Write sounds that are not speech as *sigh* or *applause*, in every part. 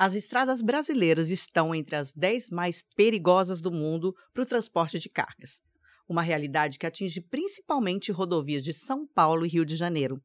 As estradas brasileiras estão entre as 10 mais perigosas do mundo para o transporte de cargas. Uma realidade que atinge principalmente rodovias de São Paulo e Rio de Janeiro.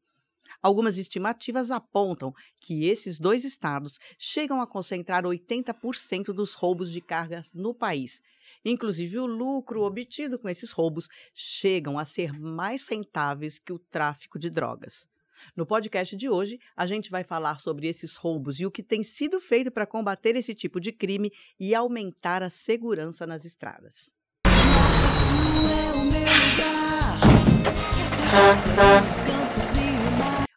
Algumas estimativas apontam que esses dois estados chegam a concentrar 80% dos roubos de cargas no país. Inclusive, o lucro obtido com esses roubos chegam a ser mais rentáveis que o tráfico de drogas. No podcast de hoje, a gente vai falar sobre esses roubos e o que tem sido feito para combater esse tipo de crime e aumentar a segurança nas estradas.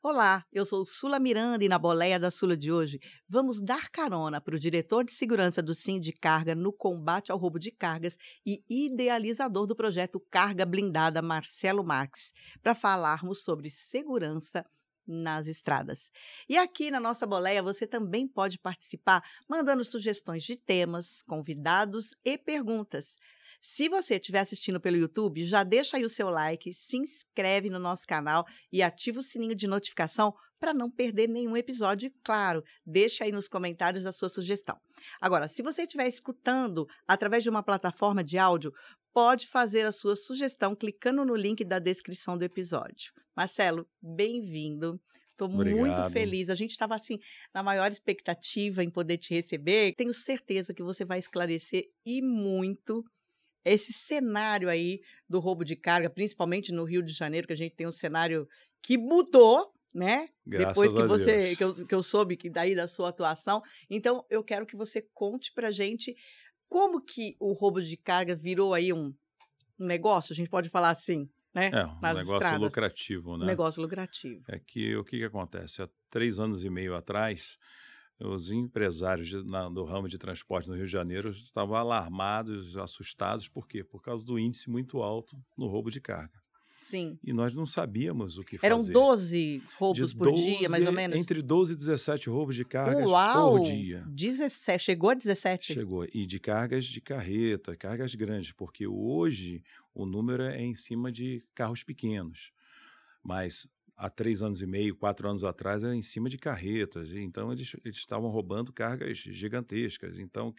Olá, eu sou Sula Miranda e na boleia da Sula de hoje vamos dar carona para o diretor de segurança do Sim de Carga no combate ao roubo de cargas e idealizador do projeto Carga Blindada, Marcelo Marques, para falarmos sobre segurança nas estradas. E aqui na nossa boleia você também pode participar mandando sugestões de temas, convidados e perguntas. Se você estiver assistindo pelo YouTube, já deixa aí o seu like, se inscreve no nosso canal e ativa o sininho de notificação para não perder nenhum episódio. Claro, deixa aí nos comentários a sua sugestão. Agora, se você estiver escutando através de uma plataforma de áudio, pode fazer a sua sugestão clicando no link da descrição do episódio. Marcelo, bem-vindo. Estou muito feliz. A gente estava assim na maior expectativa em poder te receber. Tenho certeza que você vai esclarecer e muito esse cenário aí do roubo de carga, principalmente no Rio de Janeiro, que a gente tem um cenário que mudou, né? Graças Depois que você que eu, que eu soube que daí da sua atuação. Então, eu quero que você conte pra gente como que o roubo de carga virou aí um, um negócio, a gente pode falar assim, né? É, um Nas negócio estradas. lucrativo, né? Um negócio lucrativo. É que o que, que acontece? Há três anos e meio atrás, os empresários de- na- do ramo de transporte no Rio de Janeiro estavam alarmados, assustados, por quê? Por causa do índice muito alto no roubo de carga. Sim. E nós não sabíamos o que Eram fazer. 12 De roubos por dia, mais ou 12 menos. Entre 12 e 17 roubos de cargas Uau! por dia. 17, chegou a 17. Chegou. E de cargas de carreta, cargas grandes, porque hoje o número é em cima de carros pequenos. Mas há três anos e meio, quatro anos atrás, era em cima de carretas. e Então eles, eles estavam roubando cargas gigantescas. Então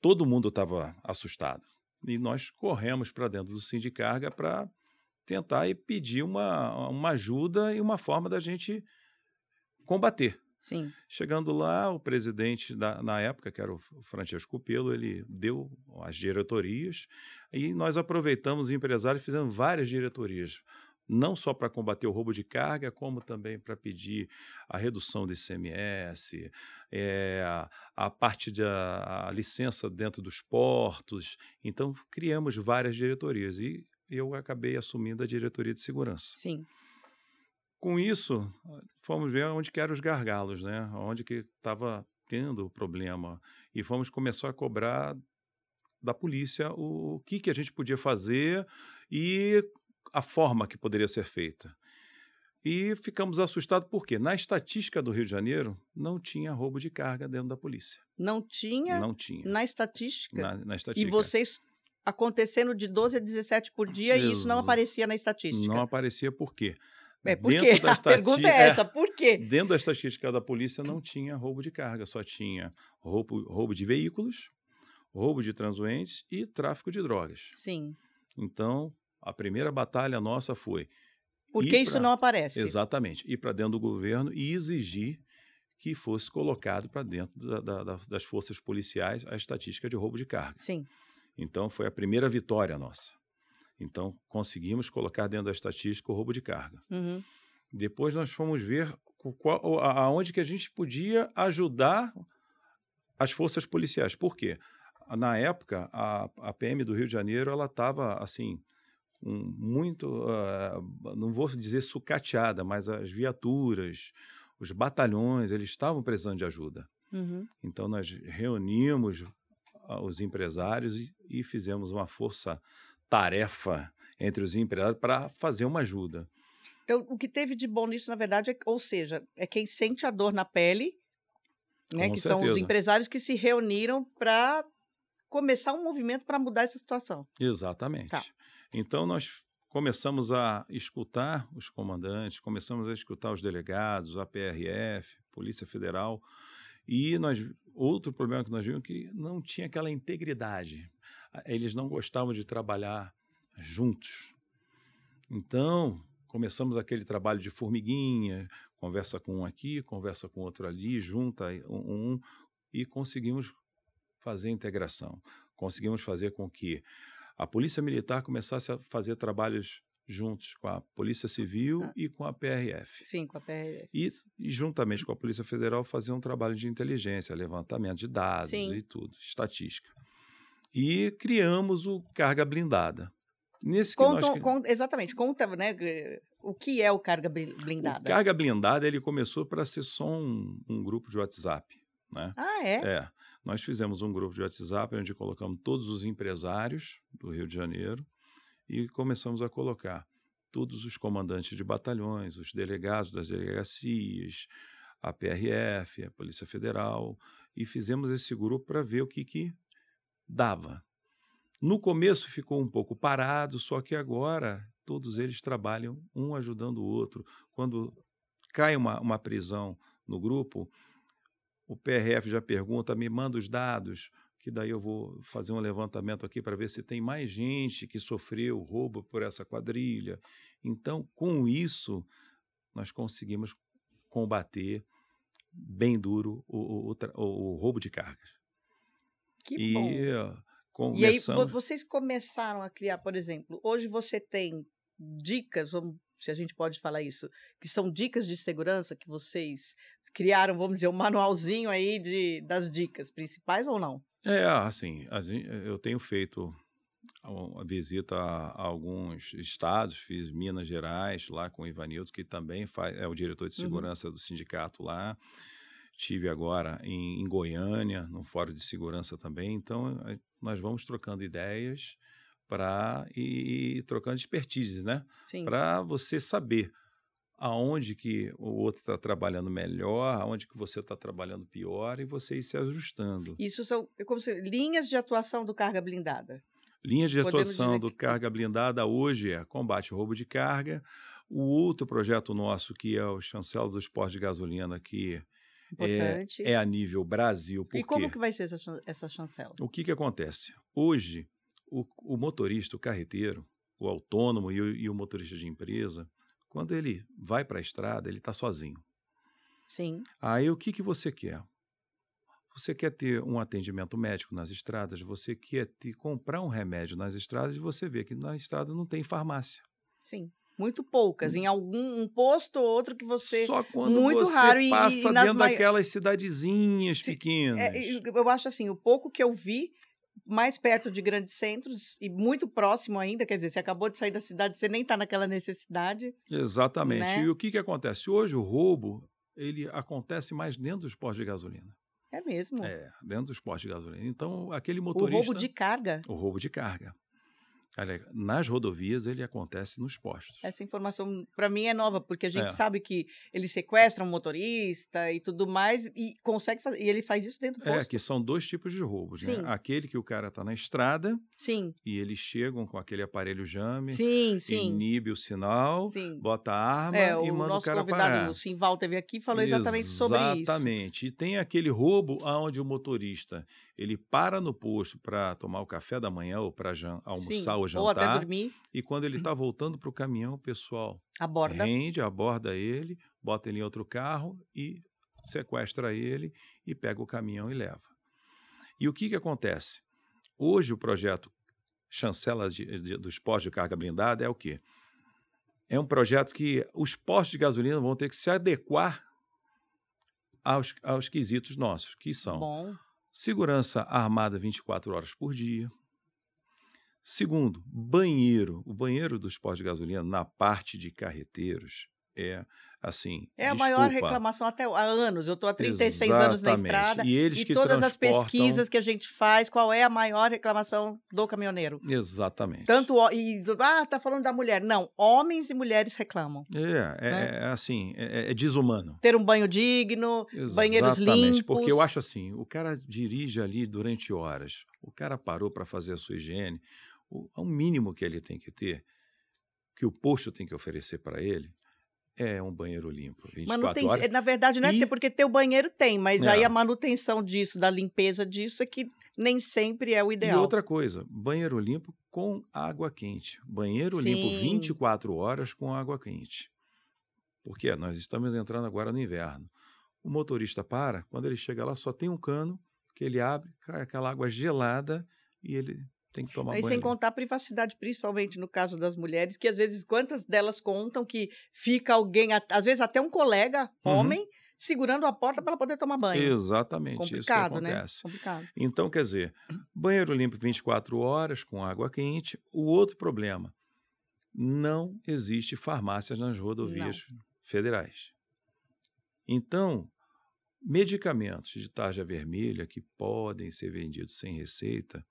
todo mundo estava assustado. E nós corremos para dentro do Sindicarga para tentar e pedir uma, uma ajuda e uma forma da gente combater. Sim. Chegando lá, o presidente da, na época, que era o Francesco Pelo, ele deu as diretorias e nós aproveitamos os empresários e fizemos várias diretorias, não só para combater o roubo de carga, como também para pedir a redução do ICMS, é, a, a parte da licença dentro dos portos. Então, criamos várias diretorias e eu acabei assumindo a diretoria de segurança. Sim. Com isso, fomos ver onde que eram os gargalos, né? Onde que estava tendo o problema. E fomos começar a cobrar da polícia o, o que, que a gente podia fazer e a forma que poderia ser feita. E ficamos assustados porque na estatística do Rio de Janeiro não tinha roubo de carga dentro da polícia. Não tinha Não tinha. na estatística. Na, na E estatística. vocês acontecendo de 12 a 17 por dia e isso não Ex- aparecia na estatística. Não aparecia por quê? É, por Dentro quê? da *laughs* A pergunta estati- é essa, por quê? Dentro da estatística da polícia não tinha roubo de carga, só tinha roubo, roubo de veículos, roubo de transuentes e tráfico de drogas. Sim. Então, a primeira batalha nossa foi Por Ir que isso pra- não aparece? exatamente ir para dentro do governo e exigir que fosse colocado para dentro da- da- da- das forças policiais a estatística de roubo de carga. Sim. Então, foi a primeira vitória nossa. Então, conseguimos colocar dentro da estatística o roubo de carga. Uhum. Depois nós fomos ver qual- a- aonde que a gente podia ajudar as forças policiais. Por quê? Na época, a, a PM do Rio de Janeiro ela estava assim muito, ah, não vou dizer sucateada, mas as viaturas, os batalhões, eles estavam precisando de ajuda. Uhum. Então nós reunimos ah, os empresários e, e fizemos uma força-tarefa entre os empresários para fazer uma ajuda. Então, o que teve de bom nisso, na verdade, é, ou seja, é quem sente a dor na pele, né? Com que são os certeza. empresários que se reuniram para começar um movimento para mudar essa situação. Exatamente. Tá. Então nós começamos a escutar os comandantes, começamos a escutar os delegados, a PRF, Polícia Federal, E nós, outro problema que nós vimos é que não tinha aquela integridade. Eles não gostavam de trabalhar juntos. Então, começamos aquele trabalho de formiguinha, conversa com um aqui, conversa com outro ali, junta um, um e conseguimos fazer a integração. Conseguimos fazer com que a Polícia Militar começasse a fazer trabalhos juntos com a Polícia Civil ah. e com a PRF. Sim, com a PRF. E, e, juntamente com a Polícia Federal fazer um trabalho de inteligência, levantamento de dados Sim. e tudo, estatística. E criamos o Carga Blindada. Nesse conta, nós... con, exatamente, conta né, o que é o Carga Blindada. O Carga Blindada ele começou para ser só um, um grupo de WhatsApp. Né? Ah, é? É. Nós fizemos um grupo de WhatsApp onde colocamos todos os empresários do Rio de Janeiro e começamos a colocar todos os comandantes de batalhões, os delegados das delegacias, a PRF, a Polícia Federal, e fizemos esse grupo para ver o que, que dava. No começo ficou um pouco parado, só que agora todos eles trabalham um ajudando o outro. Quando cai uma, uma prisão no grupo, o PRF já pergunta, me manda os dados, que daí eu vou fazer um levantamento aqui para ver se tem mais gente que sofreu roubo por essa quadrilha. Então, com isso, nós conseguimos combater bem duro o, o, o, o roubo de cargas. Que e, bom. Começamos... E aí vocês começaram a criar, por exemplo, hoje você tem dicas, se a gente pode falar isso, que são dicas de segurança que vocês criaram, vamos dizer, um manualzinho aí de, das dicas principais ou não? É, assim, eu tenho feito a visita a, alguns estados, fiz Minas Gerais lá com o Ivanildo, que também faz, é o diretor de uhum. segurança uhum. do sindicato lá. Tive agora em, em, Goiânia, no Fórum de Segurança também. Então, nós vamos trocando ideias para e, e trocando expertises, né? Para você saber aonde que o outro está trabalhando melhor, aonde que você está trabalhando pior e você ir se ajustando. Isso são é como se, linhas de atuação do carga blindada. Linhas de Podemos atuação do carga blindada hoje é combate ao roubo de carga. O outro projeto nosso, que é o chancela do esporte de gasolina, que é, é, a nível Brasil. e como que vai ser essa, essa chancela? O que, que acontece? Hoje, o, o motorista, o carreteiro, o autônomo e o, e o motorista de empresa, quando ele vai para a estrada, ele está sozinho. Sim. Aí o que, que você quer? Você quer ter um atendimento médico nas estradas, você quer te comprar um remédio nas estradas e você vê que na estrada não tem farmácia. Sim. Muito poucas, em algum um posto ou outro que você. Só quando muito você raro, passa e, e dentro mai... daquelas cidadezinhas Sim, pequenas. É, eu acho assim, o pouco que eu vi, mais perto de grandes centros e muito próximo ainda, quer dizer, você acabou de sair da cidade, você nem está naquela necessidade. Exatamente. Né? E o que, que acontece? Hoje o roubo ele acontece mais dentro dos postos de gasolina. É mesmo? É, dentro dos postos de gasolina. Então, aquele motorista... O roubo de carga. O roubo de carga nas rodovias ele acontece nos postos. Essa informação para mim é nova, porque a gente é. sabe que ele sequestra um motorista e tudo mais e consegue fazer, e ele faz isso dentro do é, posto. É, que são dois tipos de roubos, né? Aquele que o cara está na estrada sim. e eles chegam com aquele aparelho jame, sim, sim. inibe o sinal, sim. bota a arma é, e manda o, o cara parar. O nosso convidado, o Simval, teve aqui falou exatamente, exatamente sobre isso. Exatamente. E tem aquele roubo aonde o motorista ele para no posto para tomar o café da manhã ou para almoçar Sim, ou jantar. Ou até dormir. E quando ele está voltando para o caminhão, o pessoal aborda. rende, aborda ele, bota ele em outro carro e sequestra ele e pega o caminhão e leva. E o que, que acontece? Hoje o projeto Chancela de, de, dos postos de carga blindada é o quê? É um projeto que os postos de gasolina vão ter que se adequar aos, aos quesitos nossos, que são Bom Segurança armada 24 horas por dia. Segundo, banheiro. O banheiro dos postos de gasolina na parte de carreteiros é assim. É a maior reclamação até há anos. Eu estou há 36 Exatamente. anos na estrada. E, eles e todas as pesquisas que a gente faz, qual é a maior reclamação do caminhoneiro? Exatamente. Tanto e ah, tá falando da mulher. Não, homens e mulheres reclamam. É, é, né? é assim, é, é, desumano. Ter um banho digno, Exatamente, banheiros limpos. Porque eu acho assim, o cara dirige ali durante horas. O cara parou para fazer a sua higiene. O, o mínimo que ele tem que ter, que o posto tem que oferecer para ele, é um banheiro limpo. 24 Manutenção, horas. na verdade, não é E- ter, porque ter o banheiro tem, mas aí É. a manutenção disso, da limpeza disso, é que nem sempre é o E ideal. outra coisa, banheiro limpo com água quente. Banheiro limpo Sim. 24 horas com água quente. Porque nós estamos entrando agora no inverno. O motorista para, quando ele chega lá, só tem um cano que ele abre, cai aquela água gelada e ele tem que tomar E banho. sem contar a privacidade, principalmente no caso das mulheres, que às vezes, quantas delas contam que fica alguém, às vezes até um colega, Uhum. homem, segurando a porta para ela poder tomar banho. Exatamente, isso que Complicado, né? acontece. Complicado. Então, quer dizer, banheiro limpo 24 horas com água quente. O outro problema, não existe farmácias nas rodovias federais. Então, medicamentos de tarja vermelha que podem ser vendidos sem receita,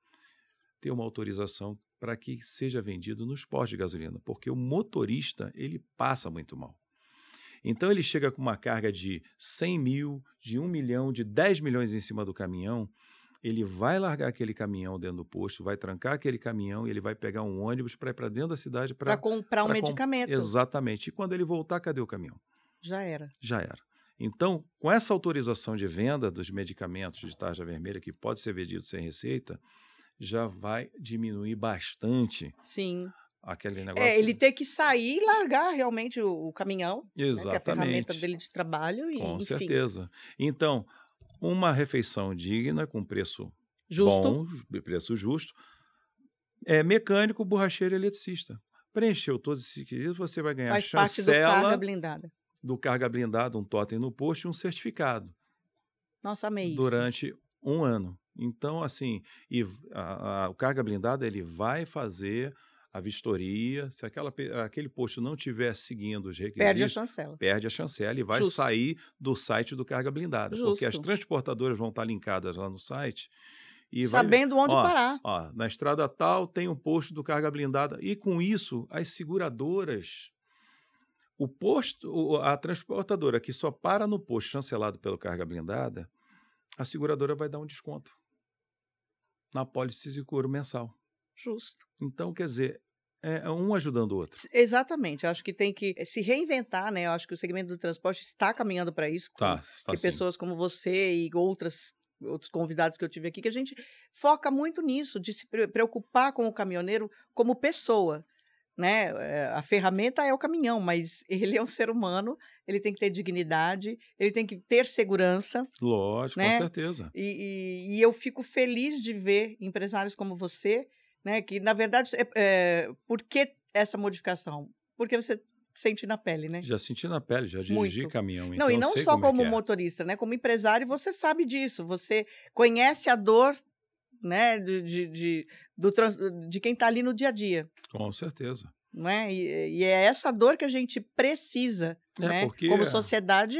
tem uma autorização para que seja vendido nos postos de gasolina, porque o motorista ele passa muito mal. Então ele chega com uma carga de 100 mil, de 1 milhão, de 10 milhões em cima do caminhão, ele vai largar aquele caminhão dentro do posto, vai trancar aquele caminhão e ele vai pegar um ônibus para ir para dentro da cidade Para comprar um pra com- medicamento. Exatamente. E quando ele voltar, cadê o caminhão? Já era. Já era. Então, com essa autorização de venda dos medicamentos de tarja vermelha, que pode ser vendido sem receita, já vai diminuir bastante Sim. aquele negócio. É, ele ter que sair e largar realmente o, o caminhão, né, que é a Exatamente. ferramenta dele de trabalho, e, Com enfim, certeza. Então, uma refeição digna, com preço justo. bom, preço justo, é mecânico, borracheiro e eletricista. Preencheu todos esses requisitos, você vai ganhar faz parte do chancela carga blindada. do carga blindada, um totem no posto e um certificado Nossa, amei isso. durante um ano. Então, assim, e a- a- o carga blindada ele vai fazer a vistoria. Se aquela, aquele posto não estiver seguindo os requisitos, Perde a chancela. perde a chancela e vai Justo. sair do site do Carga Blindada. Porque as Justo. transportadoras vão estar linkadas lá no site e vai- Sabendo onde Ó, parar. Ó, na estrada tal tem um posto do Carga Blindada. E com isso, as seguradoras. O posto, a transportadora que só para no posto chancelado pelo Carga Blindada, a seguradora vai dar um desconto na pólice de seguro mensal. Justo. Então, quer dizer, é um ajudando o outro. Exatamente. Eu acho que tem que se reinventar, né? Eu acho que o segmento do transporte está caminhando para isso. Tá, tá que sim. pessoas como você e outras outros convidados que eu tive aqui, que a gente foca muito nisso, de se pre- preocupar com o caminhoneiro como pessoa. Né? É, A ferramenta é o caminhão, mas ele é um ser humano, ele tem que ter dignidade, ele tem que ter segurança. Lógico, né? com certeza. E, e- e eu fico feliz de ver empresários como você, né? Que, na verdade, é, é, por que essa modificação? Porque você sente na pele, né? Já senti na pele, já dirigi Muito. caminhão. Não, então e eu não só como, como é que é. motorista, né? Como empresário, você sabe disso. Você conhece a dor, né? De, de, de, do de quem está ali no dia a dia, Com certeza. não é? E, e é essa dor que a gente precisa, É né? porque- Como sociedade,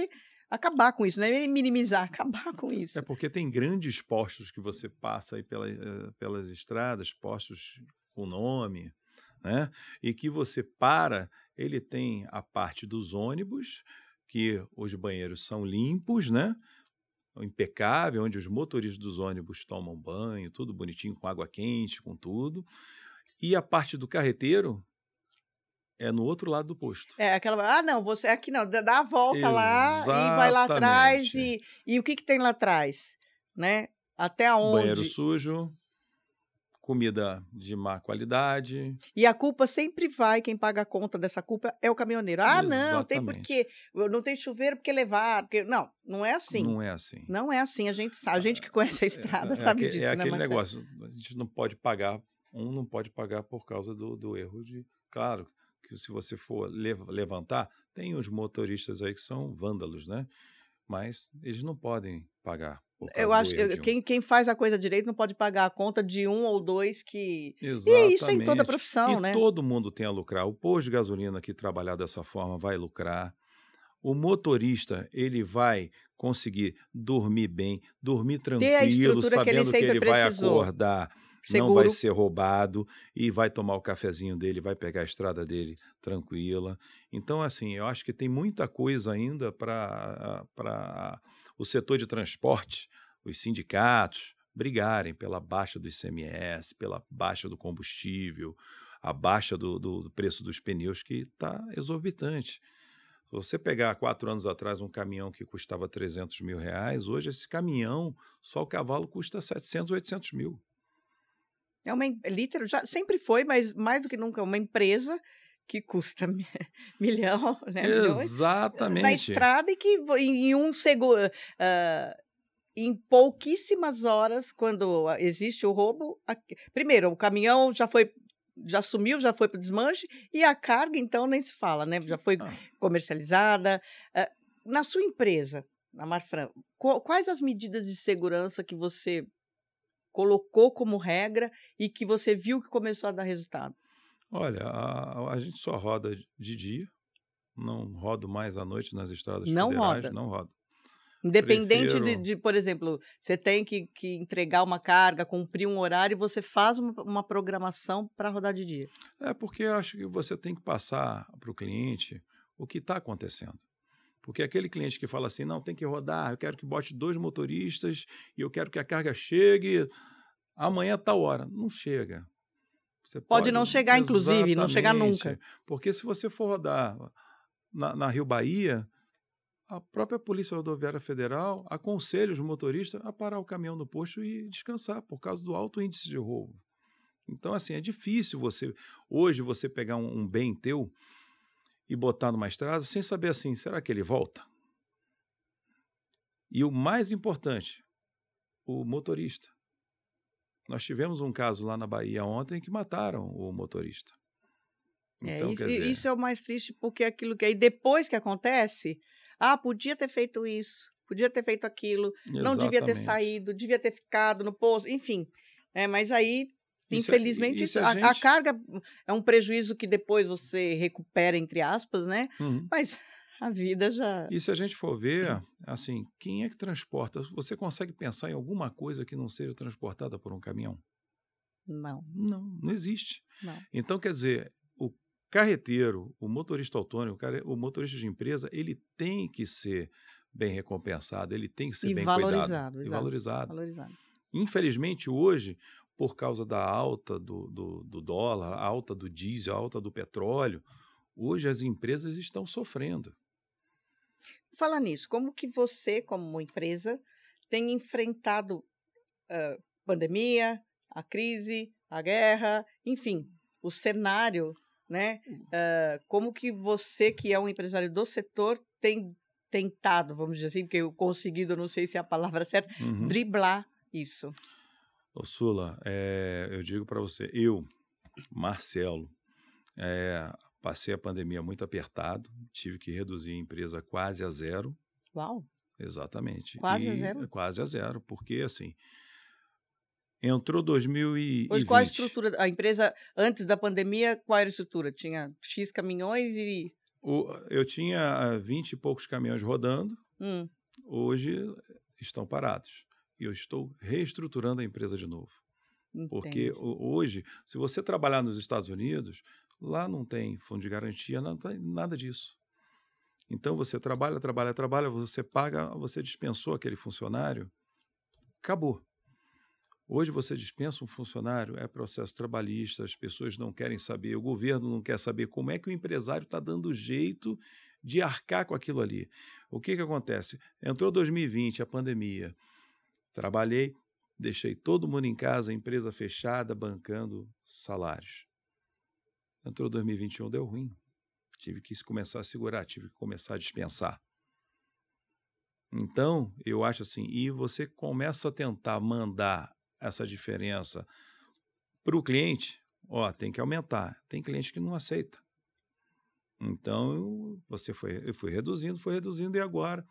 acabar com isso, não é minimizar, *laughs* acabar com isso. É porque tem grandes postos que você passa aí pela, eh, pelas estradas, postos com nome, né? E que você para, ele tem a parte dos ônibus, que os banheiros são limpos, né? Impecável, onde os motoristas dos ônibus tomam banho, tudo bonitinho, com água quente, com tudo. E a parte do carreteiro é no outro lado do posto. É aquela, ah, não, você aqui não, dá a volta lá e vai lá atrás e, Exatamente. e o que que tem lá atrás, né? Até aonde? Banheiro sujo, comida de má qualidade. E a culpa sempre vai, quem paga a conta dessa culpa é o caminhoneiro. Ah, não, tem Exatamente. porque não tem chuveiro porque levar, porque não, não é assim. Não, Não é assim. é assim, a gente sabe, a gente que conhece a estrada é, sabe aque- disso, é né, aquele Marcelo? negócio, a gente não pode pagar, um não pode pagar por causa do, do erro de. Claro, que se você for lev- levantar, tem os motoristas aí que são vândalos, né? Mas eles não podem pagar. Eu acho que quem, quem faz a coisa direito não pode pagar a conta de um ou dois que. E Exatamente. isso é em toda profissão, e né? todo mundo tem a lucrar. O posto de gasolina que trabalhar dessa forma vai lucrar. O motorista, ele vai conseguir dormir bem, dormir tranquilo, a estrutura que ele sabendo que ele, vai precisou. Acordar, não Seguro. vai ser roubado e vai tomar o cafezinho dele, vai pegar a estrada dele tranquila. Então, assim, eu acho que tem muita coisa ainda para o setor de transporte, os sindicatos, brigarem pela baixa do ICMS, pela baixa do combustível, a baixa do, do- do preço dos pneus, que está exorbitante. Se você pegar quatro anos atrás um caminhão que custava 300 mil reais, hoje esse caminhão, só o cavalo custa 700, 800 mil. É uma literal, já sempre foi, mas mais do que nunca uma empresa que custa *laughs* milhão, né? Exatamente. Na estrada e que em um segundo, uh, em pouquíssimas horas, quando existe o roubo, a, primeiro o caminhão já foi já sumiu, já foi para o desmanche, e a carga, então, nem se fala, né? Já foi ah. comercializada. Uh, na sua empresa, na Marfran, quais as medidas de segurança que você colocou como regra e que você viu que começou a dar resultado? Olha, a, a gente só roda de dia, não rodo mais à noite nas estradas não federais, roda. não roda. Independente Prefiro... de, de, por exemplo, você tem que, que, entregar uma carga, cumprir um horário, e você faz uma, uma programação para rodar de dia. É porque eu acho que você tem que passar para o cliente o que está acontecendo. Porque aquele cliente que fala assim, não, tem que rodar, eu quero que bote dois motoristas e eu quero que a carga chegue amanhã tal hora. Não chega. Você pode, pode não chegar, inclusive, não chegar nunca. Porque se você for rodar na, na Rio Bahia, a própria Polícia Rodoviária Federal aconselha os motoristas a parar o caminhão no posto e descansar por causa do alto índice de roubo. Então, assim, é difícil você, hoje, você pegar um, um bem teu e botar numa estrada sem saber assim, será que ele volta? E o mais importante, o motorista. Nós tivemos um caso lá na Bahia ontem que mataram o motorista. É, então, é, isso, dizer... isso, é o mais triste, porque é aquilo que aí depois que acontece, ah, podia ter feito isso, podia ter feito aquilo, Exatamente. não devia ter saído, devia ter ficado no posto, enfim. É, mas aí, isso, é, infelizmente, isso a, a, gente... a, carga é um prejuízo que depois você recupera, entre aspas, né? Uhum. Mas *laughs* a vida já. E se a gente for ver, assim, quem é que transporta? Você consegue pensar em alguma coisa que não seja transportada por um caminhão? Não. Não, não existe. Não. Então, quer dizer, carreteiro, o motorista autônomo, o motorista de empresa, ele tem que ser bem recompensado, ele tem que ser e bem valorizado, cuidado e valorizado. valorizado. Infelizmente, hoje, por causa da alta do, do, do dólar, alta do diesel, alta do petróleo, hoje as empresas estão sofrendo. Fala nisso, como que você, como empresa, tem enfrentado uh, pandemia, a crise, a guerra, enfim, o cenário né? Uh, como que você, que é um empresário do setor, tem tentado, vamos dizer assim, porque eu conseguido, não sei se é a palavra certa, uhum. driblar isso? Ô Sula, é, eu digo para você, eu, Marcelo, é, passei a pandemia muito apertado, tive que reduzir a empresa quase a zero. Uau! Exatamente. Quase e, a zero? Quase a zero, porque assim, Entrou 2020. Hoje, qual a estrutura? A empresa, antes da pandemia, qual era a estrutura? Tinha X caminhões e. O, eu tinha 20 e poucos caminhões rodando. Hum. Hoje estão parados. E eu estou reestruturando a empresa de novo. Entendi. Porque hoje, se você trabalhar nos Estados Unidos, lá não tem fundo de garantia, não tem nada disso. Então você trabalha, trabalha, trabalha, você paga, você dispensou aquele funcionário, acabou. Hoje você dispensa um funcionário, é processo trabalhista, as pessoas não querem saber, o governo não quer saber como é que o empresário está dando jeito de arcar com aquilo ali. O que, que acontece? Entrou 2020, a pandemia. Trabalhei, deixei todo mundo em casa, empresa fechada, bancando salários. Entrou 2021, deu ruim. Tive que começar a segurar, tive que começar a dispensar. Então, eu acho assim, e você começa a tentar mandar essa diferença para o cliente, ó, tem que aumentar. Tem cliente que não aceita. Então, você foi, eu fui reduzindo, foi reduzindo, e agora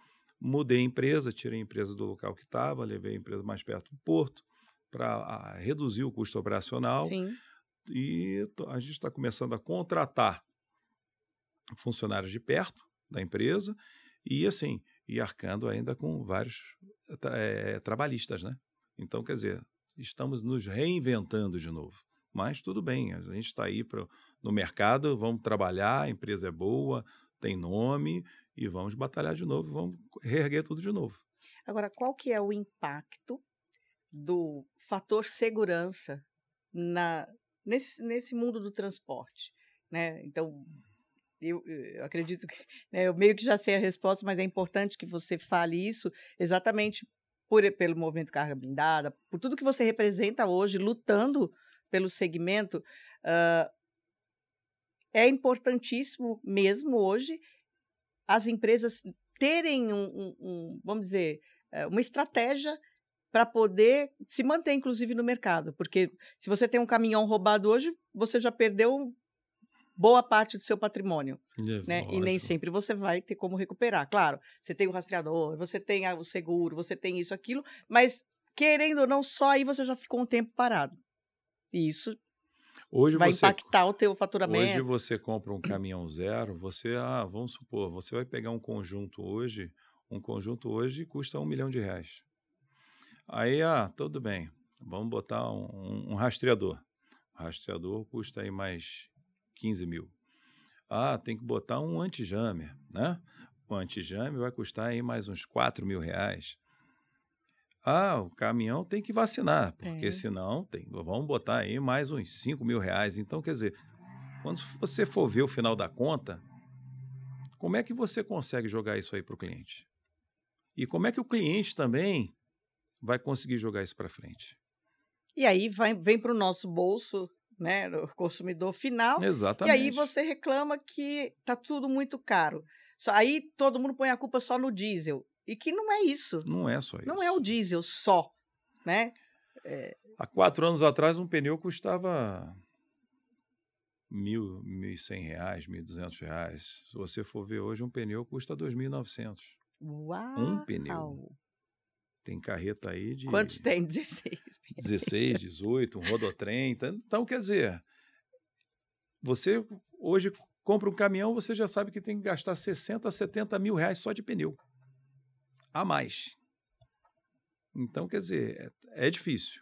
mudei a empresa, tirei a empresa do local que estava, levei a empresa mais perto do porto para reduzir o custo operacional. Sim. E a gente está começando a contratar funcionários de perto da empresa e, assim, e arcando ainda com vários é, trabalhistas, né? Então, quer dizer, estamos nos reinventando de novo. Mas tudo bem, a gente está aí pro, no mercado, vamos trabalhar, a empresa é boa, tem nome e vamos batalhar de novo, vamos reerguer tudo de novo. Agora, qual que é o impacto do fator segurança na, nesse, nesse mundo do transporte? Né? Então, eu, eu, acredito que né, eu meio que já sei a resposta, mas é importante que você fale isso exatamente por, pelo movimento carga blindada, por tudo que você representa hoje, lutando pelo segmento. Uh, é importantíssimo mesmo hoje as empresas terem um, um, um vamos dizer, eh, uma estratégia para poder se manter, inclusive, no mercado. Porque se você tem um caminhão roubado hoje, você já perdeu boa parte do seu patrimônio. É, né? E nem sempre você vai ter como recuperar. Claro, você tem o rastreador, você tem o seguro, você tem isso, aquilo, mas querendo ou não, só aí você já ficou um tempo parado. E isso hoje vai você, impactar o teu faturamento. Hoje você compra um caminhão zero, você, ah, vamos supor, você vai pegar um conjunto hoje, um conjunto hoje custa um milhão de reais. Aí, ah, tudo bem, vamos botar um, um, um rastreador. O rastreador custa aí mais 15 mil. Ah, tem que botar um anti-jammer, né? O anti-jammer vai custar aí mais uns 4 mil reais. Ah, o caminhão tem que vacinar, porque é. senão tem, vamos botar aí mais uns 5 mil reais. Então, quer dizer, quando você for ver o final da conta, como é que você consegue jogar isso aí para o cliente? E como é que o cliente também vai conseguir jogar isso para frente? E aí vai, vem para o nosso bolso né, o consumidor final. Exatamente. E aí você reclama que tá tudo muito caro. Só, aí todo mundo põe a culpa só no diesel. E que não é isso. Não é só isso. Não é o diesel só, né? É... Há quatro anos atrás um pneu custava mil, mil e cem reais, mil e duzentos reais. Se você for ver hoje, um pneu custa dois mil e novecentos. Uau! Um pneu. Tem carreta aí de. Quantos tem? 16. 16, 18, um rodotrem. Então, então, quer dizer, você hoje compra um caminhão, você já sabe que tem que gastar 60, 70 mil reais só de pneu. A mais. Então, quer dizer, é, é difícil.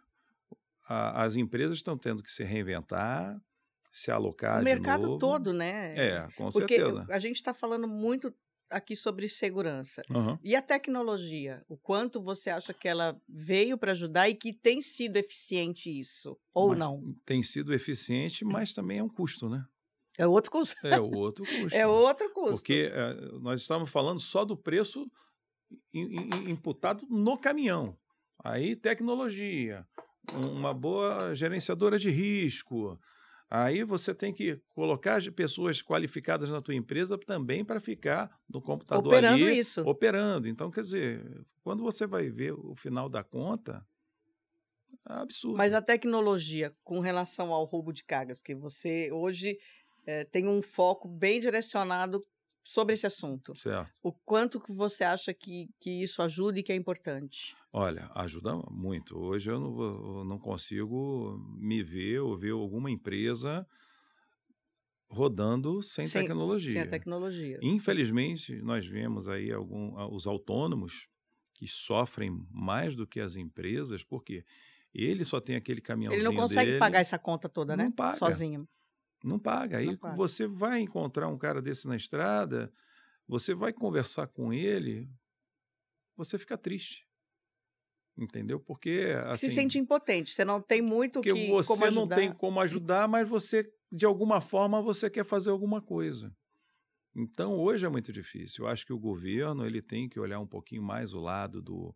A, as empresas estão tendo que se reinventar, se alocar. O mercado todo, né? É, com Porque certeza. A gente está falando muito aqui sobre segurança. Uhum. E a tecnologia? O quanto você acha que ela veio para ajudar e que tem sido eficiente isso? Ou mas não? Tem sido eficiente, mas também é um custo, né? É outro custo. É outro *laughs* custo. é outro custo. Porque é, nós estávamos falando só do preço imputado no caminhão. Aí, tecnologia, uma boa gerenciadora de risco, Aí você tem que colocar pessoas qualificadas na tua empresa também para ficar no computador operando ali, isso. operando. Então, quer dizer, quando você vai ver o final da conta, é absurdo. Mas a tecnologia com relação ao roubo de cargas, porque você hoje é, tem um foco bem direcionado sobre esse assunto. Certo. O quanto que você acha que, que isso ajuda e que é importante? Olha, ajuda muito. Hoje eu não, eu não consigo me ver ou ver alguma empresa rodando sem, sem, tecnologia. Sem a tecnologia. Infelizmente, nós vemos aí algum, os autônomos que sofrem mais do que as empresas, porque ele só tem aquele caminhãozinho Ele não consegue dele, pagar essa conta toda, né? Não paga. Sozinho. Não paga. Aí não paga. você vai encontrar um cara desse na estrada, você vai conversar com ele, você fica triste. Entendeu? Porque assim, se sente impotente, você não tem muito que você como não tem como ajudar, mas você de alguma forma você quer fazer alguma coisa. Então hoje é muito difícil. Eu acho que o governo ele tem que olhar um pouquinho mais o lado do,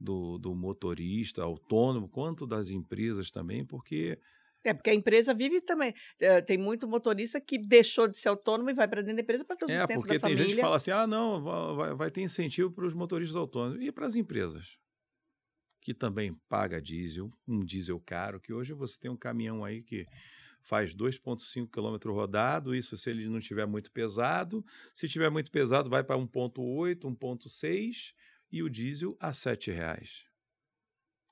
do, do motorista autônomo, quanto das empresas também, porque é, porque a empresa vive também. É, tem muito motorista que deixou de ser autônomo e vai para dentro da empresa para ter o é, sustento porque da família. tem gente que fala assim: ah, não, vai, vai ter incentivo para os motoristas autônomos. E para as empresas? Que também paga diesel, um diesel caro, que hoje você tem um caminhão aí que faz 2,5 km rodado, isso se ele não tiver muito pesado. Se tiver muito pesado, vai para 1,8, 1,6 e o diesel a R$ reais.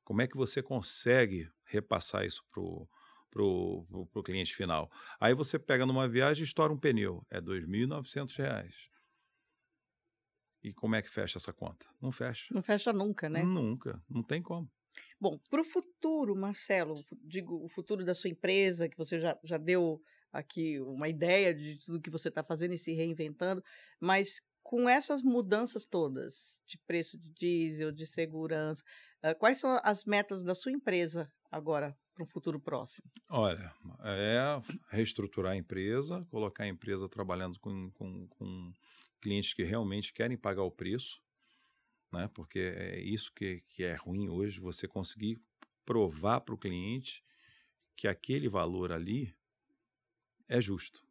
Como é que você consegue repassar isso para o para o cliente final. Aí você pega numa viagem e estoura um pneu, é R$ 2.900. E como é que fecha essa conta? Não fecha. Não fecha nunca, né? Nunca, não tem como. Bom, para o futuro, Marcelo, digo, o futuro da sua empresa, que você já, já deu aqui uma ideia de tudo que você está fazendo e se reinventando, mas com essas mudanças todas de preço de diesel, de segurança, quais são as metas da sua empresa agora para um futuro próximo? Olha, é reestruturar a empresa, colocar a empresa trabalhando com, com, com clientes que realmente querem pagar o preço, né? porque é isso que, que é ruim hoje, você conseguir provar para o cliente que aquele valor ali é justo.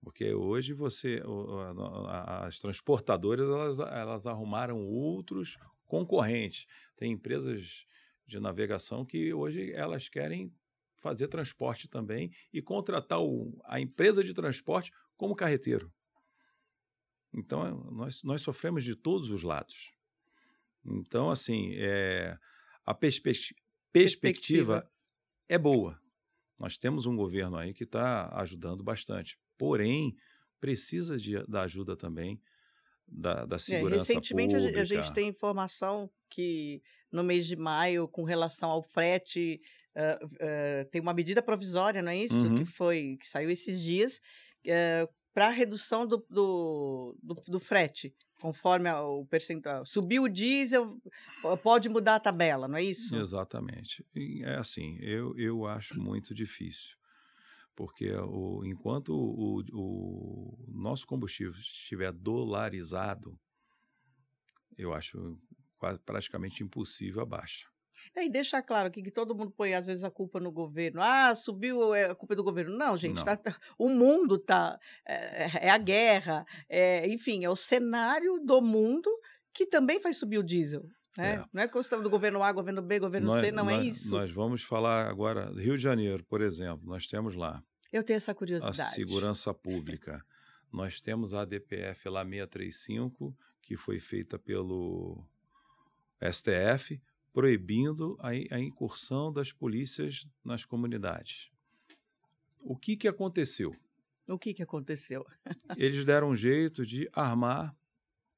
Porque hoje você, as transportadoras, elas, elas arrumaram outros concorrentes. Tem empresas de navegação que hoje elas querem fazer transporte também e contratar o, a empresa de transporte como carreteiro. Então, nós, nós sofremos de todos os lados. Então, assim, é, a perspe perspectiva, perspectiva é boa. Nós temos um governo aí que está ajudando bastante. Porém, precisa de, da ajuda também da, da é, segurança é, recentemente pública. a gente tem informação que no mês de maio, com relação ao frete, uh, uh, tem uma medida provisória, não é isso? Uhum. Que foi que saiu esses dias uh, para a redução do, do, do, do, frete, conforme o percentual. Subiu o diesel, pode mudar a tabela, não é isso? Exatamente. E é assim, eu, eu acho muito difícil porque o, enquanto o, o, nosso combustível estiver dolarizado, eu acho quase, praticamente impossível a baixa. É, e deixar claro aqui que todo mundo põe, às vezes, a culpa no governo. Ah, subiu, é a culpa do governo. Não, gente, Não. Tá, tá o mundo tá. É, é a guerra, é, enfim, é o cenário do mundo que também faz subir o diesel. Né? É. Não é questão do governo A, governo B, governo nós, C, não é nós, é isso. Nós vamos falar agora, Rio de Janeiro, por exemplo, nós temos lá. Eu tenho essa curiosidade. A segurança pública. nós temos a DPF lá 635, que foi feita pelo STF, proibindo a, a incursão das polícias nas comunidades. O que, que aconteceu? O que, que aconteceu? *laughs* Eles deram um jeito de armar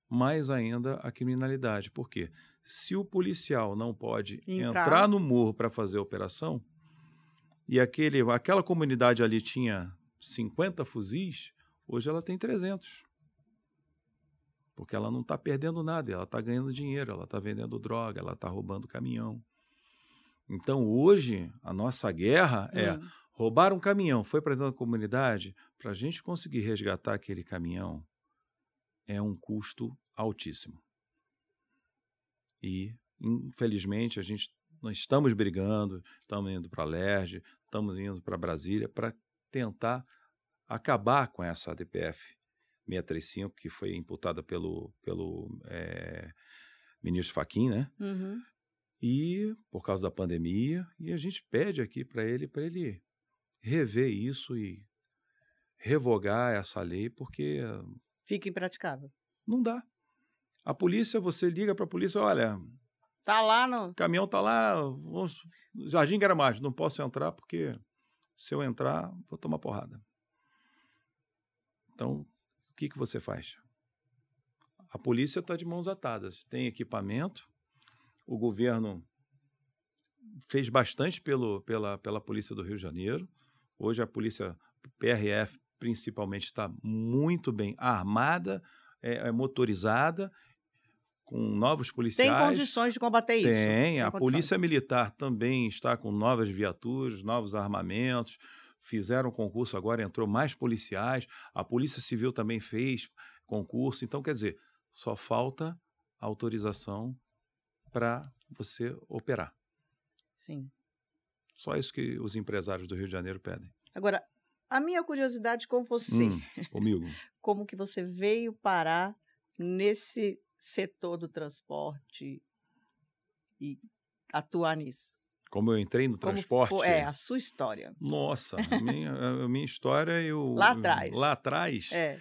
mais ainda a criminalidade. Por quê? Se o policial não pode entrar, entrar no morro para fazer a operação, e aquele, aquela comunidade ali tinha 50 fuzis, hoje ela tem 300. Porque ela não está perdendo nada, ela está ganhando dinheiro, ela está vendendo droga, ela está roubando caminhão. Então hoje a nossa guerra é hum. roubar um caminhão, foi para dentro da comunidade, para a gente conseguir resgatar aquele caminhão é um custo altíssimo. E, infelizmente, a gente nós estamos brigando, estamos indo para a LERJ, estamos indo para Brasília para tentar acabar com essa ADPF 635, que foi imputada pelo, pelo é, ministro Faquim, né? Uhum. E por causa da pandemia, e a gente pede aqui para ele, para ele rever isso e revogar essa lei, porque. Fica impraticável. Não dá. A polícia, você liga para a polícia, olha, Tá lá no. O caminhão tá lá, vamos, Jardim Gramacho, não posso entrar porque se eu entrar, vou tomar porrada. Então, o que, que você faz? A polícia está de mãos atadas, tem equipamento, o governo fez bastante pelo, pela, pela Polícia do Rio de Janeiro. Hoje a polícia PRF, principalmente, está muito bem armada, é, é motorizada com novos policiais. Tem condições de combater isso? Tem. a Polícia Militar também está com novas viaturas, novos armamentos. Fizeram concurso, agora entrou mais policiais. A Polícia Civil também fez concurso. Então, quer dizer, só falta autorização para você operar. Sim. Só isso que os empresários do Rio de Janeiro pedem. Agora, a minha curiosidade com você. Hum, comigo. *laughs* Como que você veio parar nesse setor do transporte e atuar nisso? Como eu entrei no Como transporte? Foi, é, a sua história. Nossa, a minha, a *laughs* minha história eu... Lá atrás. Lá atrás, é.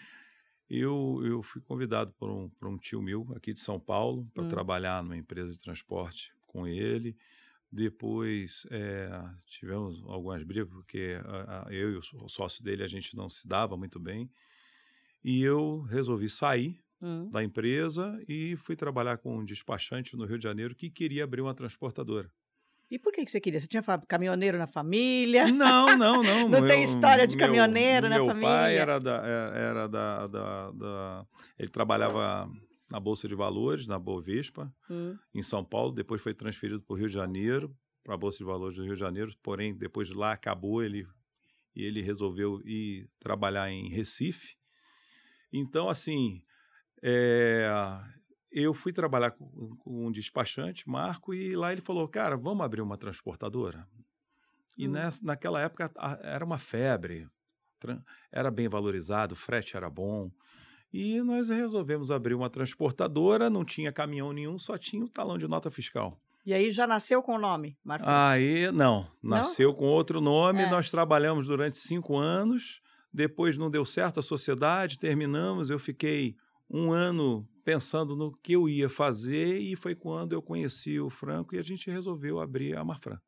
eu, eu fui convidado por um, por um tio meu aqui de São Paulo para hum. trabalhar numa empresa de transporte com ele. Depois é, tivemos algumas brigas, porque a, a, eu e o sócio dele a gente não se dava muito bem. E eu resolvi sair hum. da empresa e fui trabalhar com um despachante no Rio de Janeiro que queria abrir uma transportadora. E por que, que você queria? Você tinha caminhoneiro na família? *laughs* Não, não, não. não meu, tem história de meu, caminhoneiro meu na família? Meu pai era, da, é, era da, da, da, Ele trabalhava na Bolsa de Valores, na Bovespa, hum. em São Paulo. Depois foi transferido para o Rio de Janeiro para a Bolsa de Valores do Rio de Janeiro, porém, depois de lá acabou, ele, e ele resolveu ir trabalhar em Recife. Então, assim, é, eu fui trabalhar com, com, um despachante, Marco, e lá ele falou, cara, vamos abrir uma transportadora? E hum. nessa, naquela época era uma febre, era bem valorizado, o frete era bom, e nós resolvemos abrir uma transportadora, não tinha caminhão nenhum, só tinha o talão de nota fiscal. E aí já nasceu com o nome, Marcos? Aí, não. Nasceu não? com outro nome. É. Nós trabalhamos durante cinco anos. Depois não deu certo a sociedade, terminamos. Eu fiquei um ano pensando no que eu ia fazer e foi quando eu conheci o Franco e a gente resolveu abrir a Marfran.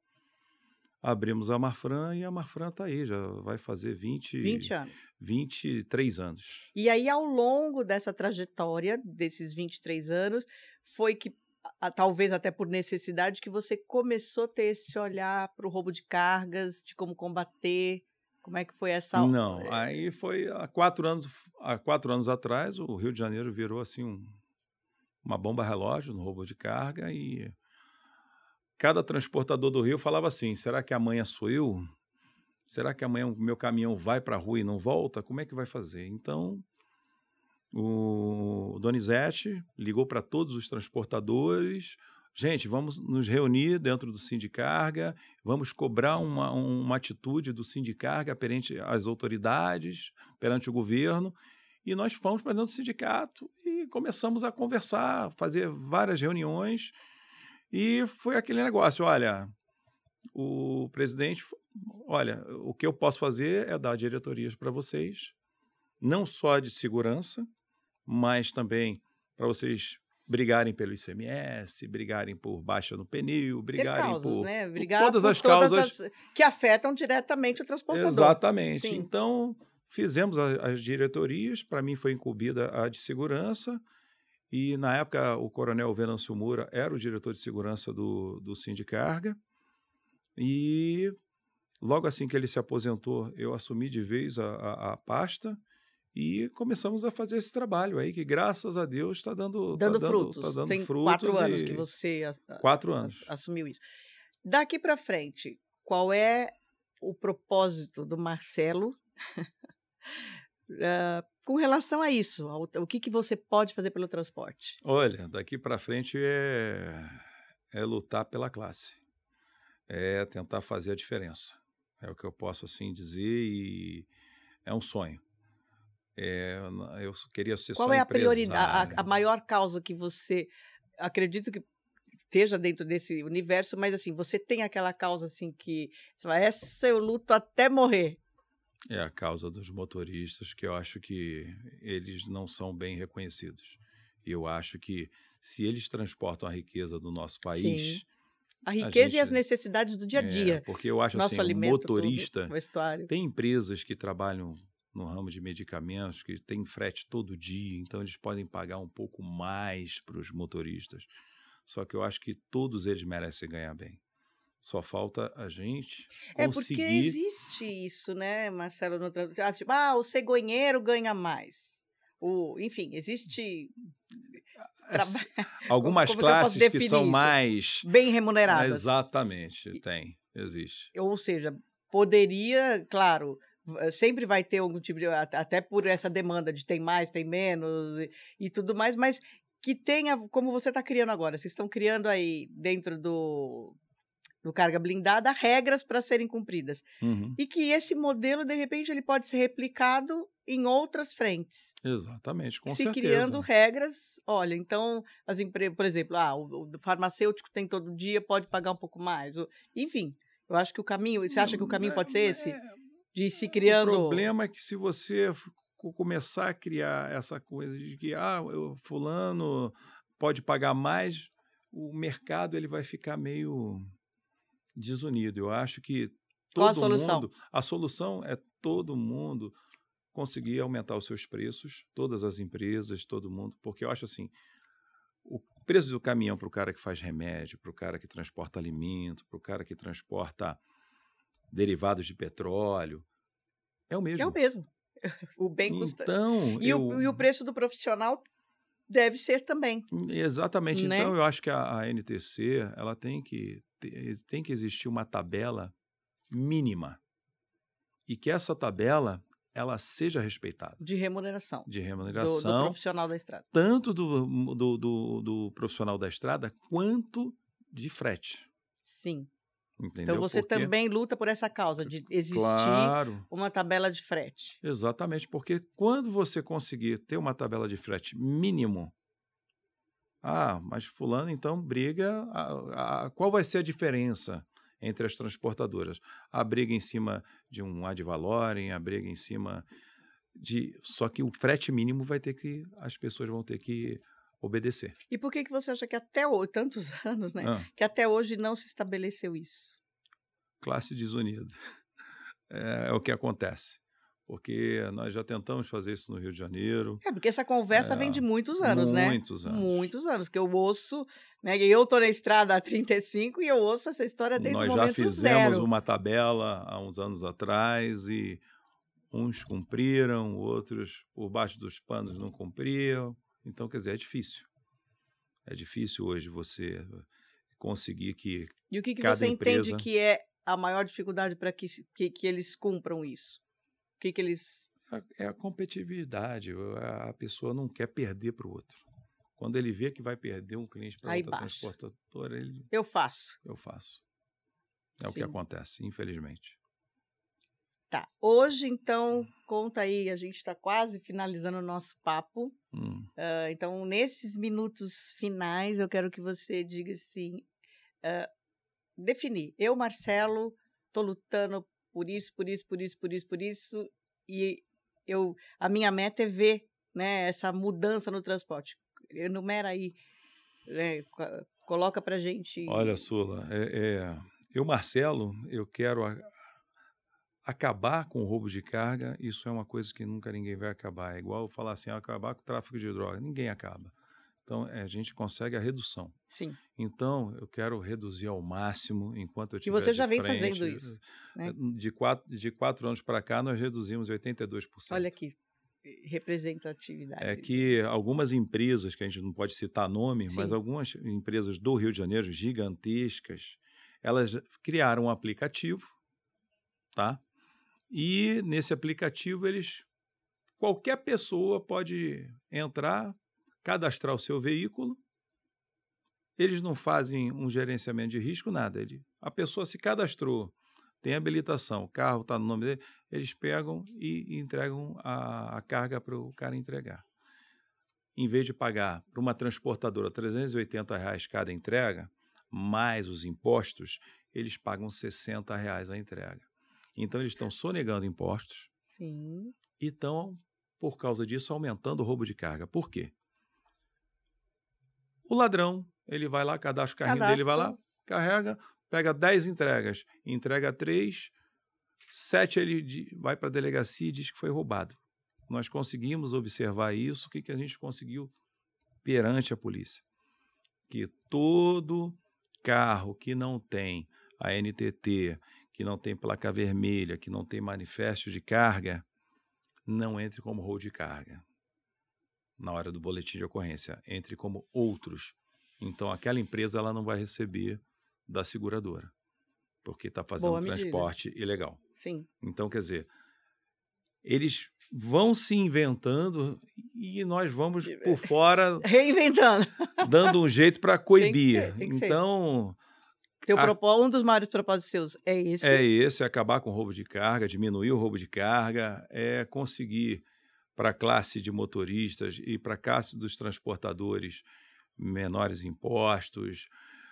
Abrimos a Marfran e a Marfran está aí, já vai fazer 20, 20 anos. 23 anos. E aí, ao longo dessa trajetória, desses 23 anos, foi que talvez até por necessidade, que você começou a ter esse olhar para o roubo de cargas, de como combater? Como é que foi essa? Não, aí foi há quatro anos, há quatro anos atrás, o Rio de Janeiro virou assim um, uma bomba relógio no roubo de carga e cada transportador do Rio falava assim: será que amanhã sou eu? Será que amanhã o meu caminhão vai para a rua e não volta? Como é que vai fazer? Então o Donizete ligou para todos os transportadores. Gente, vamos nos reunir dentro do Sindicarga, vamos cobrar uma, uma atitude do Sindicarga perante as autoridades, perante o governo. E nós fomos para dentro do sindicato e começamos a conversar, fazer várias reuniões. E foi aquele negócio: olha, o presidente, olha, o que eu posso fazer é dar diretorias para vocês, não só de segurança, mas também para vocês brigarem pelo ICMS, brigarem por baixa no pneu, brigarem causas, por, né? Brigar por todas por as todas causas as, que afetam diretamente o transportador. Exatamente. Sim. Então, fizemos as, as diretorias, para mim foi incumbida a de segurança, e na época o coronel Venâncio Moura era o diretor de segurança do, do Sindicarga, e logo assim que ele se aposentou, eu assumi de vez a, a, a pasta, e começamos a fazer esse trabalho aí, que graças a Deus está dando, tá dando tá frutos. Tá dando Tem frutos quatro anos que você quatro anos. assumiu isso. Daqui para frente, qual é o propósito do Marcelo uh, *laughs* com relação a isso? Ao, o que, que você pode fazer pelo transporte? Olha, daqui para frente é, é lutar pela classe, é tentar fazer a diferença. É o que eu posso assim dizer e é um sonho é, eu queria ser Qual só é a prioridade, a, a, maior causa que você acredito que esteja dentro desse universo, mas assim, você tem aquela causa assim que você fala, essa eu luto até morrer. É a causa dos motoristas, que eu acho que eles não são bem reconhecidos. E eu acho que se eles transportam a riqueza do nosso país, Sim. A riqueza a gente, e as necessidades do dia a dia. É, porque eu acho Nosso assim, o motorista. Tem empresas que trabalham no ramo de medicamentos, que tem frete todo dia, então eles podem pagar um pouco mais para os motoristas. Só que eu acho que todos eles merecem ganhar bem. Só falta a gente conseguir... É porque existe isso, né, Marcelo? No... Ah, tipo, ah, o cegonheiro ganha mais. O, enfim, existe *laughs* algumas como, como classes que são isso? mais bem remuneradas. Exatamente, tem, existe. Ou seja, poderia, claro, sempre vai ter algum tipo de. Até por essa demanda de tem mais, tem menos e, e tudo mais, mas que tenha, como você está criando agora, vocês estão criando aí dentro do, do carga blindada regras para serem cumpridas. Uhum. E que esse modelo, de repente, ele pode ser replicado em outras frentes. Exatamente, com Se certeza. criando regras, olha, então, as empresas, por exemplo, ah, o, o, farmacêutico tem todo dia, pode pagar um pouco mais. O, enfim, eu acho que o caminho, você acha que o caminho pode ser esse? É, de se criando. O problema é que se você começar a criar essa coisa de que ah, eu, fulano pode pagar mais, o mercado ele vai ficar meio desunido. Eu acho que todo Qual a solução? mundo, a solução é todo mundo conseguir aumentar os seus preços, todas as empresas, todo mundo, porque eu acho assim, o preço do caminhão para o cara que faz remédio, para o cara que transporta alimento, para o cara que transporta derivados de petróleo. É o mesmo. É o mesmo. *laughs* O bem custa. Então, e, eu... o, e o preço do profissional deve ser também. Exatamente. Né? Então, eu acho que a, a, NTC ela tem que tem que existir uma tabela mínima e que essa tabela ela seja respeitada. De remuneração. De remuneração. Do, do profissional da estrada. Tanto do, do, do, do, profissional da estrada quanto de frete. Sim. Entendeu? Então você porque... também luta por essa causa de existir claro. uma tabela de frete. Exatamente, porque quando você conseguir ter uma tabela de frete mínimo, ah, mas fulano então briga. A, a, qual vai ser a diferença entre as transportadoras? A briga em cima de um ad valorem, a briga em cima de. Só que o frete mínimo vai ter que. As pessoas vão ter que obedecer. E por que, que você acha que até hoje, tantos *laughs* anos, né? Ah. Que até hoje não se estabeleceu isso? Classe desunida. *laughs* É, é o que acontece porque nós já tentamos fazer isso no Rio de Janeiro. É, porque essa conversa é, vem de muitos anos, muitos né? Muitos anos. Muitos anos, que eu ouço, né? Eu tô na estrada há 35 e eu ouço essa história desde nós o momento Nós já fizemos zero. uma tabela há uns anos atrás e uns cumpriram, outros por baixo dos panos não cumpriam. Então, quer dizer, é difícil. É difícil hoje você conseguir que E o que, que cada você empresa... entende que é a maior dificuldade para que, que, que eles cumpram isso? O que, que eles. É a competitividade. A pessoa não quer perder para o outro. Quando ele vê que vai perder um cliente para outra baixa. transportadora, ele. Eu faço. Eu faço. É Sim. o que acontece, infelizmente. Tá. Hoje, então, conta aí, a gente está quase finalizando o nosso papo. Hum. Uh, então, nesses minutos finais, eu quero que você diga assim: uh, definir. Eu, Marcelo, estou lutando por isso, por isso, por isso, por isso, por isso, e eu, a minha meta é ver né, essa mudança no transporte. Enumera aí, né, coloca para gente. Olha, Sula, é, é, eu, Marcelo, eu quero acabar com o roubo de carga, isso é uma coisa que nunca ninguém vai acabar. É igual falar assim, acabar com o tráfico de droga. Ninguém acaba. Então, é, a gente consegue a redução. Sim. Então, eu quero reduzir ao máximo enquanto eu tiver E você já vem frente, fazendo isso. Né? De, quatro, de quatro anos para cá, nós reduzimos 82%. Olha aqui, representatividade. É que algumas empresas, que a gente não pode citar nome, Sim. mas algumas empresas do Rio de Janeiro, gigantescas, elas criaram um aplicativo, tá? E nesse aplicativo eles qualquer pessoa pode entrar, cadastrar o seu veículo. Eles não fazem um gerenciamento de risco, nada. Ele, a pessoa se cadastrou, tem habilitação, o carro está no nome dele, eles pegam e entregam a, a carga para o cara entregar. Em vez de pagar para uma transportadora 380 reais cada entrega, mais os impostos, eles pagam 60 reais a entrega. Então, eles estão sonegando impostos Sim. e estão, por causa disso, aumentando o roubo de carga. Por quê? O ladrão, ele vai lá, cadastra o carrinho Cadastro. dele, vai lá, carrega, pega 10 entregas, entrega 3, 7 ele vai para a delegacia e diz que foi roubado. Nós conseguimos observar isso, o que, que a gente conseguiu perante a polícia? Que todo carro que não tem a NTT, que não tem placa vermelha, que não tem manifesto de carga, não entre como roubo de carga na hora do boletim de ocorrência, entre como outros. Então, aquela empresa ela não vai receber da seguradora, porque está fazendo um transporte ilegal. Sim. Então, quer dizer, eles vão se inventando e nós vamos por fora *laughs* reinventando, dando um jeito para coibir. Ser, então, Teu a... um dos maiores propósitos seus é esse? É esse, é acabar com o roubo de carga, diminuir o roubo de carga, é conseguir para a classe de motoristas e para a classe dos transportadores menores impostos,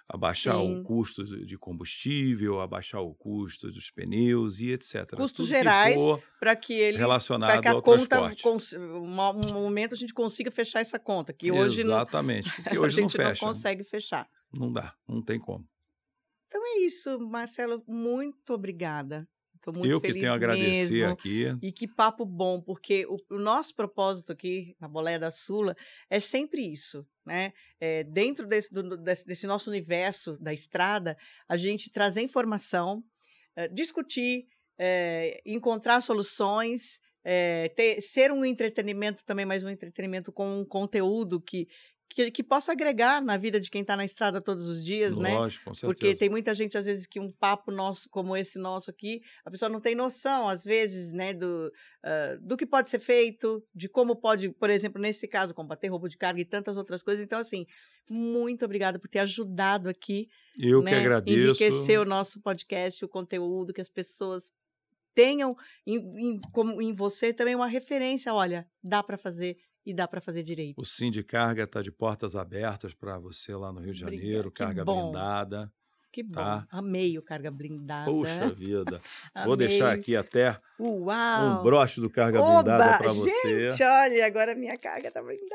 abaixar Sim. o custo de combustível, abaixar o custo dos pneus e etc. Custos Tudo gerais para que ele relacionado que a ao conta, transporte. Um momento a gente consiga fechar essa conta, que hoje Exatamente, *laughs* não, porque hoje a gente não fecha. não consegue fechar. Não dá, não tem como. Então é isso, Marcelo, muito obrigada. Estou muito Eu feliz que tenho a agradecer mesmo. aqui. E que papo bom, porque o, o, nosso propósito aqui na Boleia da Sula é sempre isso, né? É, dentro desse, do, desse, desse, nosso universo da estrada, a gente trazer informação, é, discutir, é, encontrar soluções, é, ter, ser um entretenimento também, mas um entretenimento com um conteúdo que, que, que possa agregar na vida de quem está na estrada todos os dias, Lógico, né? Lógico, com certeza. Porque tem muita gente, às vezes, que um papo nosso, como esse nosso aqui, a pessoa não tem noção, às vezes, né, do, uh, do que pode ser feito, de como pode, por exemplo, nesse caso, combater roubo de carga e tantas outras coisas. Então, assim, muito obrigada por ter ajudado aqui. Eu né, que agradeço. Enriquecer o nosso podcast, o conteúdo, que as pessoas tenham em, em, como em você também uma referência. Olha, dá para fazer e dá para fazer direito. O Sim de Carga está de portas abertas para você lá no Rio de Janeiro, carga bom. blindada. Que bom. Tá? Amei o carga blindada. Puxa vida. *laughs* Vou deixar aqui até Uau. um broche do carga Oba, blindada para você. Gente, olha, agora minha carga tá blindada.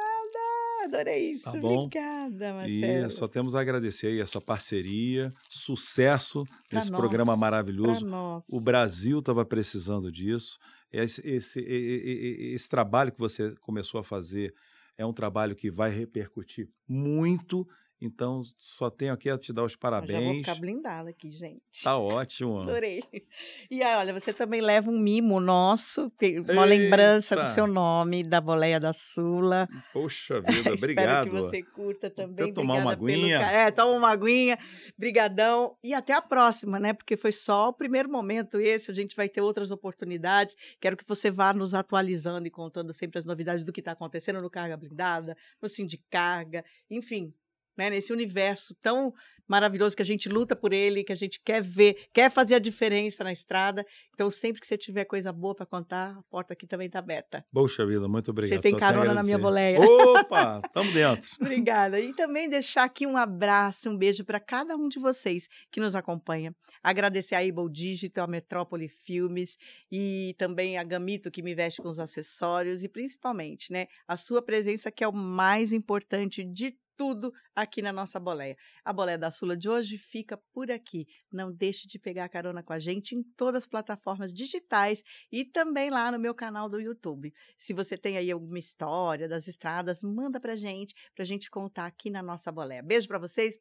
Adorei isso. Tá bom? Obrigada, Marcelo. E só temos a agradecer aí essa parceria, sucesso pra nesse nós, programa maravilhoso. O Brasil estava precisando disso. Esse, esse, esse, trabalho que você começou a fazer é um trabalho que vai repercutir muito então, só tenho aqui a te dar os parabéns. Eu já vou ficar blindada aqui, gente. Tá ótimo. Adorei. E olha, você também leva um mimo nosso, uma Eita. lembrança do seu nome, da Boleia da Sula. Poxa *laughs* vida, obrigado. Espero que você curta também. Quer tomar uma aguinha? Pelo... É, toma uma aguinha. Brigadão. E até a próxima, né? Porque foi só o primeiro momento esse, a gente vai ter outras oportunidades. Quero que você vá nos atualizando e contando sempre as novidades do que está acontecendo no Carga Blindada, no Sindicarga, enfim, né, nesse universo tão maravilhoso que a gente luta por ele, que a gente quer ver, quer fazer a diferença na estrada. Então, sempre que você tiver coisa boa para contar, a porta aqui também está aberta. Poxa vida, muito obrigado. Você tem Só carona na minha boleia. Opa, estamos *laughs* dentro. Obrigada. E também deixar aqui um abraço, um beijo para cada um de vocês que nos acompanha. Agradecer a Able Digital, a Metrópole Filmes e também a Gamito que me veste com os acessórios e principalmente, né, a sua presença que é o mais importante de tudo aqui na nossa boleia. A boleia da Sula de hoje fica por aqui. Não deixe de pegar carona com a gente em todas as plataformas digitais e também lá no meu canal do YouTube. Se você tem aí alguma história das estradas, manda pra gente, pra gente contar aqui na nossa boleia. Beijo para vocês.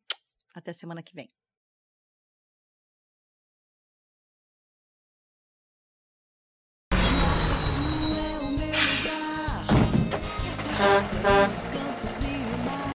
Até semana que vem.